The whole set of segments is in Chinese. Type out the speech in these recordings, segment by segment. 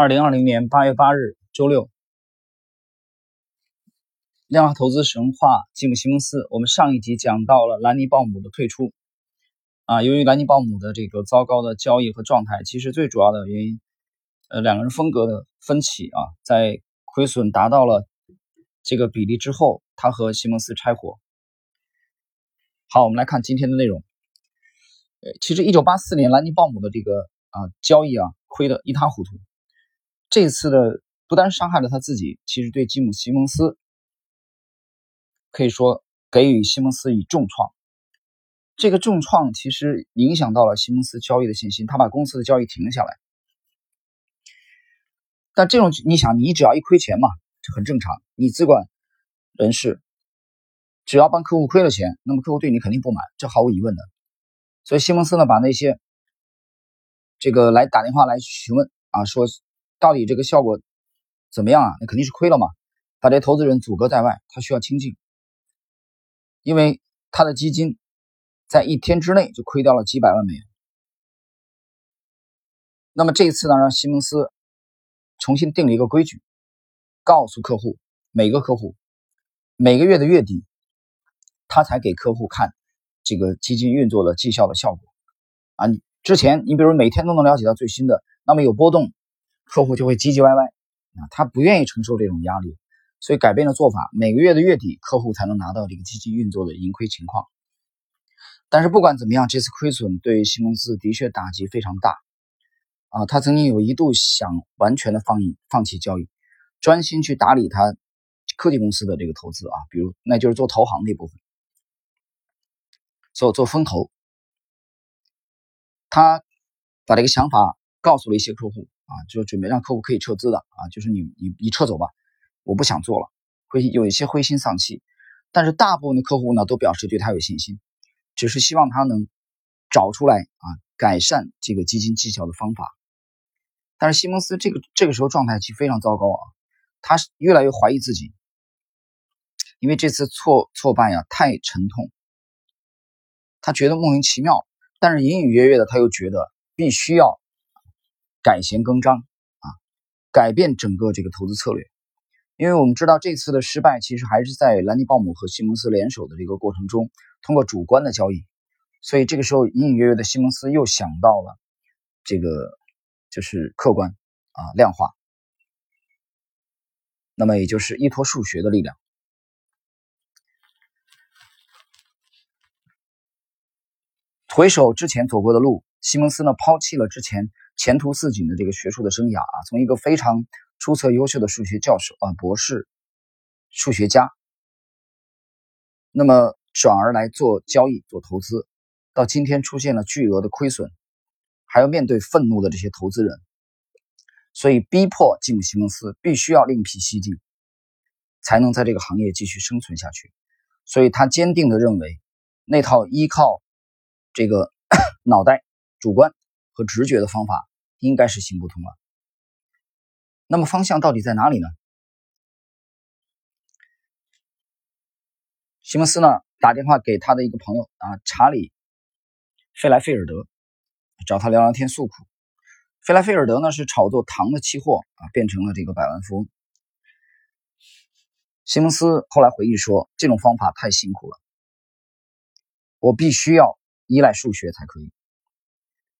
二零二零年八月八日，周六，量化投资神话，吉姆·西蒙斯。我们上一集讲到了兰尼·鲍姆的退出。啊，由于兰尼·鲍姆的这个糟糕的交易和状态，其实最主要的原因，呃，两个人风格的分歧啊，在亏损达到了这个比例之后，他和西蒙斯拆伙。好，我们来看今天的内容。呃，其实一九八四年兰尼·鲍姆的这个啊交易啊，亏得一塌糊涂。这次的不单伤害了他自己，其实对吉姆·西蒙斯可以说给予西蒙斯以重创。这个重创其实影响到了西蒙斯交易的信心，他把公司的交易停了下来。但这种你想，你只要一亏钱嘛，这很正常。你资管人士只要帮客户亏了钱，那么客户对你肯定不满，这毫无疑问的。所以西蒙斯呢，把那些这个来打电话来询问啊，说。到底这个效果怎么样啊？那肯定是亏了嘛！把这投资人阻隔在外，他需要清静，因为他的基金在一天之内就亏掉了几百万美元。那么这一次呢，让西蒙斯重新定了一个规矩，告诉客户，每个客户每个月的月底，他才给客户看这个基金运作的绩效的效果啊！你之前你比如每天都能了解到最新的，那么有波动。客户就会唧唧歪歪啊，他不愿意承受这种压力，所以改变了做法。每个月的月底，客户才能拿到这个基金运作的盈亏情况。但是不管怎么样，这次亏损对于新公司的确打击非常大啊。他曾经有一度想完全的放放弃交易，专心去打理他科技公司的这个投资啊，比如那就是做投行那部分，做做风投。他把这个想法告诉了一些客户。啊，就准备让客户可以撤资的啊，就是你你你撤走吧，我不想做了，会有一些灰心丧气。但是大部分的客户呢，都表示对他有信心，只是希望他能找出来啊，改善这个基金绩效的方法。但是西蒙斯这个这个时候状态其实非常糟糕啊，他是越来越怀疑自己，因为这次挫挫败呀太沉痛，他觉得莫名其妙，但是隐隐约约的他又觉得必须要。改弦更张啊，改变整个这个投资策略，因为我们知道这次的失败其实还是在兰尼·鲍姆和西蒙斯联手的这个过程中，通过主观的交易，所以这个时候隐隐约约的西蒙斯又想到了这个就是客观啊量化，那么也就是依托数学的力量，回首之前走过的路，西蒙斯呢抛弃了之前。前途似锦的这个学术的生涯啊，从一个非常出色优秀的数学教授啊，博士数学家，那么转而来做交易、做投资，到今天出现了巨额的亏损，还要面对愤怒的这些投资人，所以逼迫吉姆·西蒙斯必须要另辟蹊径，才能在这个行业继续生存下去。所以他坚定的认为，那套依靠这个 脑袋、主观和直觉的方法。应该是行不通了。那么方向到底在哪里呢？西蒙斯呢打电话给他的一个朋友啊，查理·费莱菲尔德，找他聊聊天诉苦。费莱菲尔德呢是炒作糖的期货啊，变成了这个百万富翁。西蒙斯后来回忆说：“这种方法太辛苦了，我必须要依赖数学才可以。”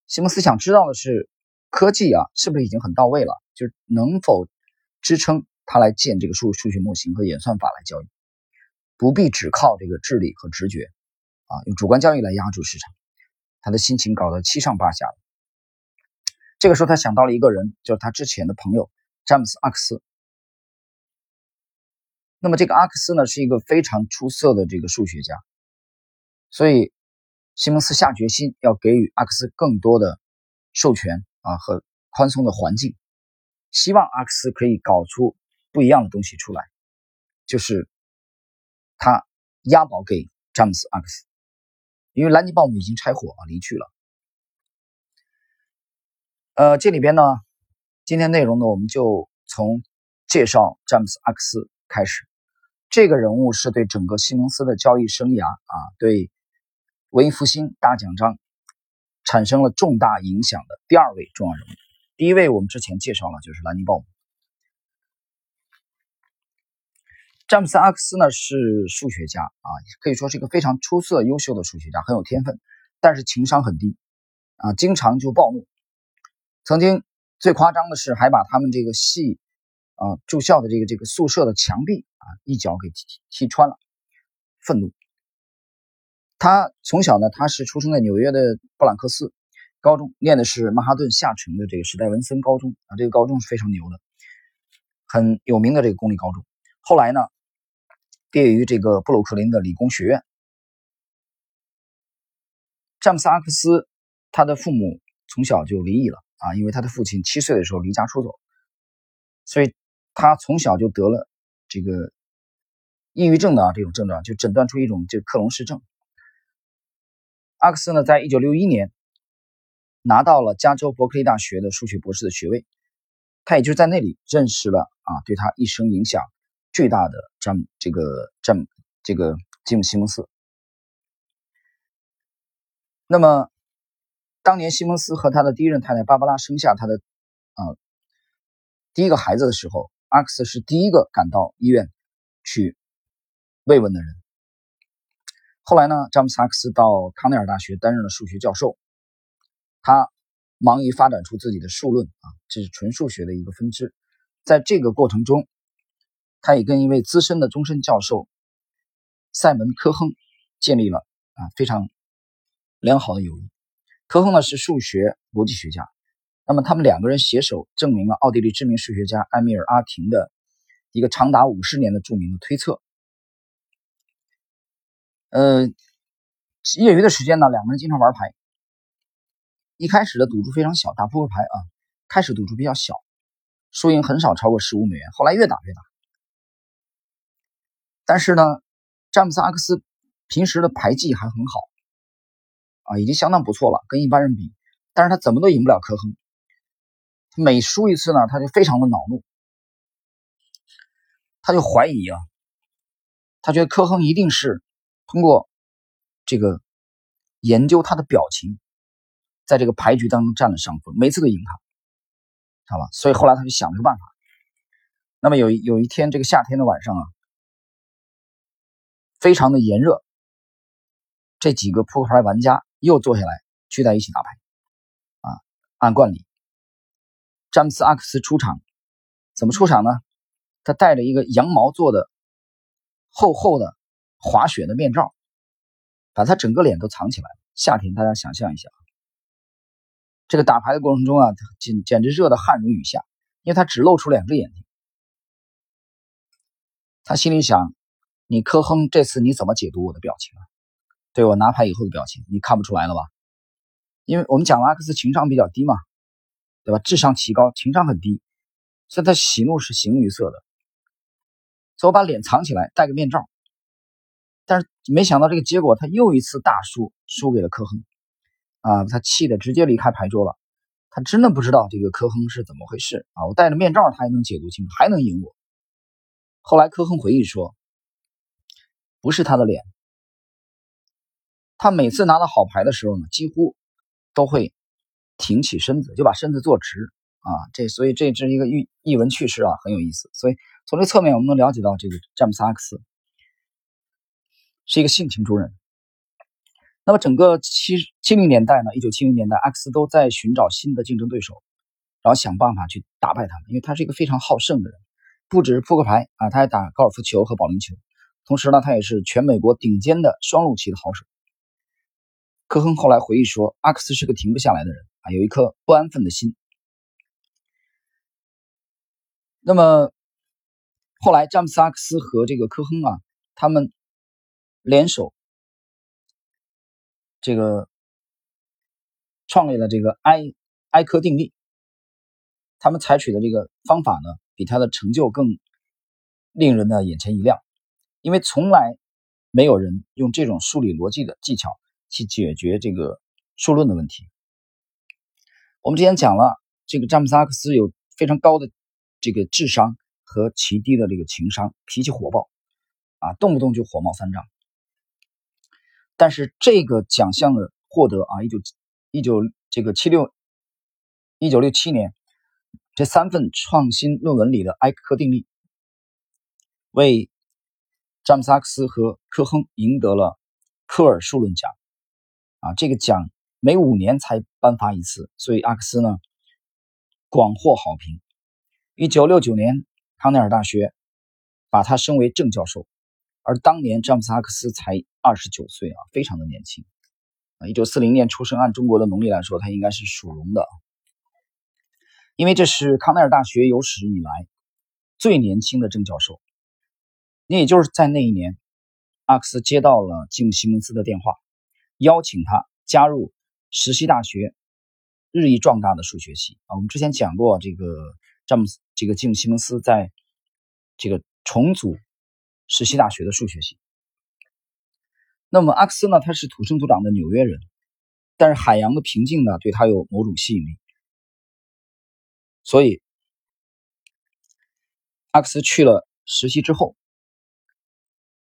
西蒙斯想知道的是。科技啊，是不是已经很到位了？就是能否支撑他来建这个数数学模型和演算法来交易，不必只靠这个智力和直觉啊，用主观交易来压住市场。他的心情搞得七上八下的。这个时候，他想到了一个人，就是他之前的朋友詹姆斯·阿克斯。那么，这个阿克斯呢，是一个非常出色的这个数学家，所以西蒙斯下决心要给予阿克斯更多的授权。啊，和宽松的环境，希望阿克斯可以搞出不一样的东西出来，就是他押宝给詹姆斯·阿克斯，因为兰尼·鲍姆已经拆伙啊离去了。呃，这里边呢，今天内容呢，我们就从介绍詹姆斯·阿克斯开始。这个人物是对整个西蒙斯的交易生涯啊，对文艺复兴大奖章。产生了重大影响的第二位重要人物，第一位我们之前介绍了，就是兰尼鲍姆。詹姆斯阿克斯呢是数学家啊，可以说是一个非常出色、优秀的数学家，很有天分，但是情商很低啊，经常就暴怒。曾经最夸张的是，还把他们这个系啊住校的这个这个宿舍的墙壁啊一脚给踢踢穿了，愤怒。他从小呢，他是出生在纽约的布朗克斯高中，念的是曼哈顿下城的这个史戴文森高中啊，这个高中是非常牛的，很有名的这个公立高中。后来呢，毕业于这个布鲁克林的理工学院。詹姆斯阿克斯他的父母从小就离异了啊，因为他的父亲七岁的时候离家出走，所以他从小就得了这个抑郁症的啊这种症状，就诊断出一种就克隆氏症。阿克斯呢，在一九六一年拿到了加州伯克利大学的数学博士的学位，他也就在那里认识了啊，对他一生影响巨大的詹姆这个詹姆这个吉姆西蒙斯。那么，当年西蒙斯和他的第一任太太芭芭拉生下他的啊第一个孩子的时候，阿克斯是第一个赶到医院去慰问的人。后来呢，詹姆斯·萨克斯到康奈尔大学担任了数学教授，他忙于发展出自己的数论啊，这是纯数学的一个分支。在这个过程中，他也跟一位资深的终身教授塞门·科亨建立了啊非常良好的友谊。科亨呢是数学逻辑学家，那么他们两个人携手证明了奥地利知名数学家埃米尔·阿廷的一个长达五十年的著名的推测。呃，业余的时间呢，两个人经常玩牌。一开始的赌注非常小，打扑克牌啊，开始赌注比较小，输赢很少超过十五美元。后来越打越大。但是呢，詹姆斯阿克斯平时的牌技还很好啊，已经相当不错了，跟一般人比。但是他怎么都赢不了科亨。每输一次呢，他就非常的恼怒，他就怀疑啊，他觉得科亨一定是。通过这个研究他的表情，在这个牌局当中占了上风，每次都赢他，知道吧？所以后来他就想了个办法。那么有有一天这个夏天的晚上啊，非常的炎热，这几个扑克牌玩家又坐下来聚在一起打牌，啊，按惯例，詹姆斯阿克斯出场，怎么出场呢？他带着一个羊毛做的厚厚的。滑雪的面罩，把他整个脸都藏起来。夏天，大家想象一下，这个打牌的过程中啊，简简直热得汗如雨下，因为他只露出两只眼睛。他心里想：你科亨这次你怎么解读我的表情啊？对我拿牌以后的表情，你看不出来了吧？因为我们讲阿克斯情商比较低嘛，对吧？智商奇高，情商很低，所以他喜怒是形于色的。所以我把脸藏起来，戴个面罩。但是没想到这个结果，他又一次大输，输给了科亨，啊，他气得直接离开牌桌了。他真的不知道这个科亨是怎么回事啊！我戴着面罩，他还能解读清楚，还能赢我。后来科亨回忆说，不是他的脸，他每次拿到好牌的时候呢，几乎都会挺起身子，就把身子坐直啊。这所以这是一个译译文趣事啊，很有意思。所以从这侧面我们能了解到这个詹姆斯阿克斯。是一个性情中人。那么整个七七零年代呢，一九七零年代，阿克斯都在寻找新的竞争对手，然后想办法去打败他们，因为他是一个非常好胜的人，不只是扑克牌啊，他还打高尔夫球和保龄球，同时呢，他也是全美国顶尖的双陆棋的好手。科亨后来回忆说，阿克斯是个停不下来的人啊，有一颗不安分的心。那么后来詹姆斯阿克斯和这个科亨啊，他们。联手，这个创立了这个埃埃科定律。他们采取的这个方法呢，比他的成就更令人呢眼前一亮，因为从来没有人用这种数理逻辑的技巧去解决这个数论的问题。我们之前讲了，这个詹姆斯阿克斯有非常高的这个智商和极低的这个情商，脾气火爆啊，动不动就火冒三丈。但是这个奖项的获得啊，一九一九这个七六一九六七年，这三份创新论文里的埃克定律，为詹姆斯·阿克斯和科亨赢得了科尔数论奖。啊，这个奖每五年才颁发一次，所以阿克斯呢广获好评。一九六九年，康奈尔大学把他升为正教授，而当年詹姆斯·阿克斯才二十九岁啊，非常的年轻。啊，一九四零年出生，按中国的农历来说，他应该是属龙的。因为这是康奈尔大学有史以来最年轻的正教授，那也就是在那一年，阿克斯接到了吉姆·西蒙斯的电话，邀请他加入实习大学日益壮大的数学系啊。我们之前讲过，这个詹姆斯，这个吉姆·西蒙斯在这个重组实习大学的数学系。那么阿克斯呢，他是土生土长的纽约人，但是海洋的平静呢，对他有某种吸引力。所以，阿克斯去了实习之后，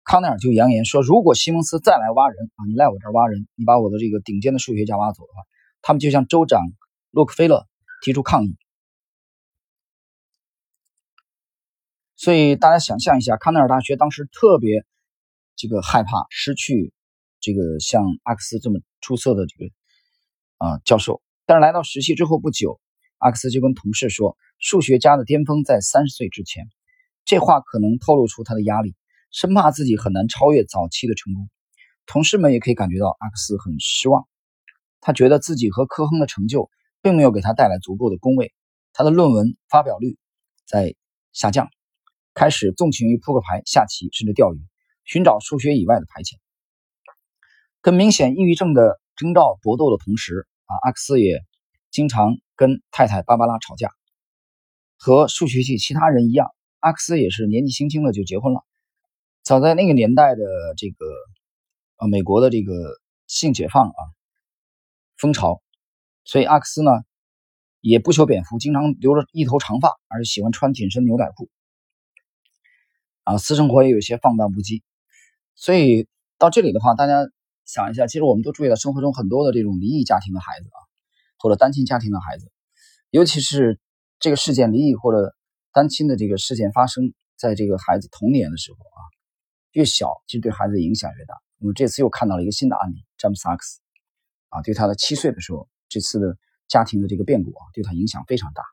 康奈尔就扬言说：“如果西蒙斯再来挖人啊，你来我这儿挖人，你把我的这个顶尖的数学家挖走的话，他们就向州长洛克菲勒提出抗议。”所以大家想象一下，康奈尔大学当时特别这个害怕失去这个像阿克斯这么出色的这个啊教授。但是来到实习之后不久。阿克斯就跟同事说：“数学家的巅峰在三十岁之前。”这话可能透露出他的压力，生怕自己很难超越早期的成功。同事们也可以感觉到阿克斯很失望，他觉得自己和科亨的成就并没有给他带来足够的恭维，他的论文发表率在下降，开始纵情于扑克牌、下棋甚至钓鱼，寻找数学以外的排遣。跟明显抑郁症的征兆搏斗的同时，啊，阿克斯也经常。跟太太芭芭拉吵架，和数学系其他人一样，阿克斯也是年纪轻轻的就结婚了。早在那个年代的这个呃美国的这个性解放啊风潮，所以阿克斯呢也不修边幅，经常留着一头长发，而且喜欢穿紧身牛仔裤啊，私生活也有些放荡不羁。所以到这里的话，大家想一下，其实我们都注意到生活中很多的这种离异家庭的孩子啊。或者单亲家庭的孩子，尤其是这个事件离异或者单亲的这个事件发生在这个孩子童年的时候啊，越小其实对孩子影响越大。我们这次又看到了一个新的案例，詹姆斯·萨克斯啊，对他的七岁的时候，这次的家庭的这个变故啊，对他影响非常大。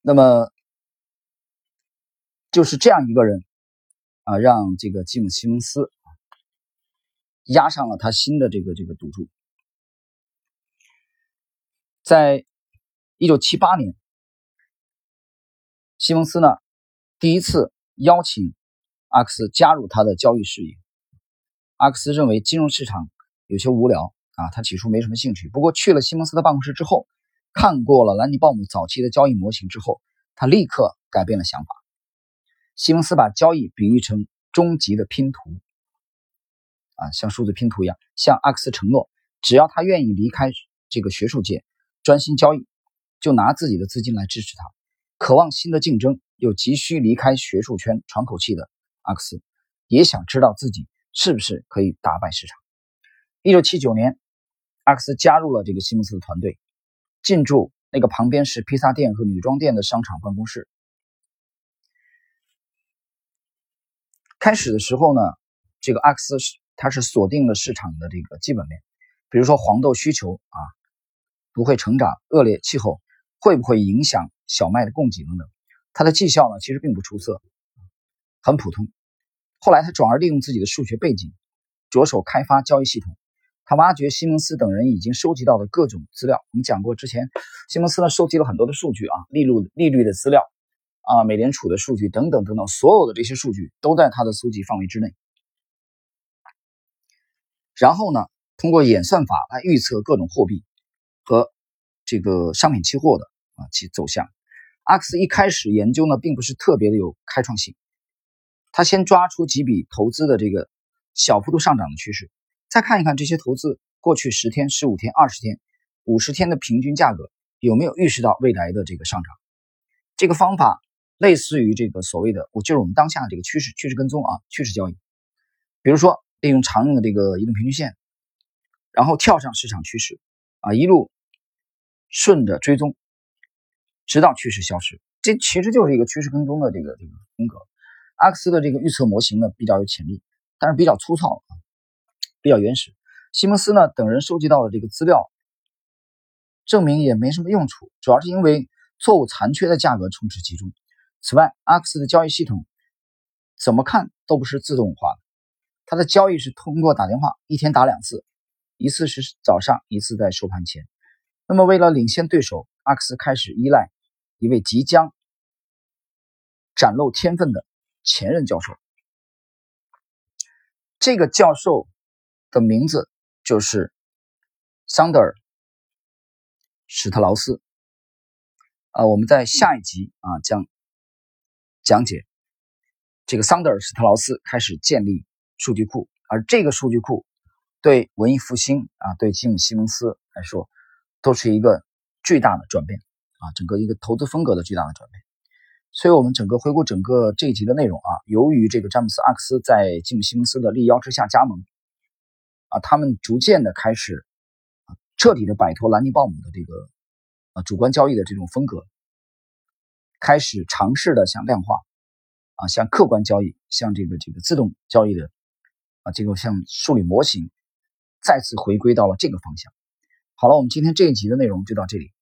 那么就是这样一个人啊，让这个吉姆·西蒙斯。压上了他新的这个这个赌注。在一九七八年，西蒙斯呢第一次邀请阿克斯加入他的交易事业。阿克斯认为金融市场有些无聊啊，他起初没什么兴趣。不过去了西蒙斯的办公室之后，看过了兰尼鲍姆早期的交易模型之后，他立刻改变了想法。西蒙斯把交易比喻成终极的拼图。啊，像数字拼图一样，向阿克斯承诺，只要他愿意离开这个学术界，专心交易，就拿自己的资金来支持他。渴望新的竞争，又急需离开学术圈喘口气的阿克斯，也想知道自己是不是可以打败市场。一九七九年，阿克斯加入了这个西蒙斯的团队，进驻那个旁边是披萨店和女装店的商场办公室。开始的时候呢，这个阿克斯是。它是锁定了市场的这个基本面，比如说黄豆需求啊不会成长，恶劣气候会不会影响小麦的供给等等。它的绩效呢其实并不出色，很普通。后来他转而利用自己的数学背景，着手开发交易系统。他挖掘西蒙斯等人已经收集到的各种资料。我们讲过，之前西蒙斯呢收集了很多的数据啊，利率利率的资料啊，美联储的数据等等等等，所有的这些数据都在它的搜集范围之内。然后呢，通过演算法来预测各种货币和这个商品期货的啊其走向。阿克斯一开始研究呢，并不是特别的有开创性。他先抓出几笔投资的这个小幅度上涨的趋势，再看一看这些投资过去十天、十五天、二十天、五十天的平均价格有没有预示到未来的这个上涨。这个方法类似于这个所谓的，我就是我们当下这个趋势趋势跟踪啊，趋势交易。比如说。利用常用的这个移动平均线，然后跳上市场趋势，啊，一路顺着追踪，直到趋势消失。这其实就是一个趋势跟踪的这个这个风格。阿克斯的这个预测模型呢比较有潜力，但是比较粗糙啊，比较原始。西蒙斯呢等人收集到的这个资料，证明也没什么用处，主要是因为错误残缺的价格充斥其中。此外，阿克斯的交易系统怎么看都不是自动化的，它的交易是通过打电话，一天打两次，一次是早上，一次在收盘前。那么为了领先对手，阿克斯开始依赖一位即将展露天分的前任教授，这个教授的名字。就是桑德尔·史特劳斯啊，我们在下一集啊将讲解这个桑德尔·斯特劳斯开始建立数据库，而这个数据库对文艺复兴啊，对吉姆·西蒙斯来说都是一个巨大的转变啊，整个一个投资风格的巨大的转变。所以，我们整个回顾整个这一集的内容啊，由于这个詹姆斯·阿克斯在吉姆·西蒙斯的力邀之下加盟。啊，他们逐渐的开始，彻底的摆脱兰尼鲍姆的这个，啊，主观交易的这种风格，开始尝试的向量化，啊，向客观交易，向这个这个自动交易的，啊，这个像数理模型，再次回归到了这个方向。好了，我们今天这一集的内容就到这里。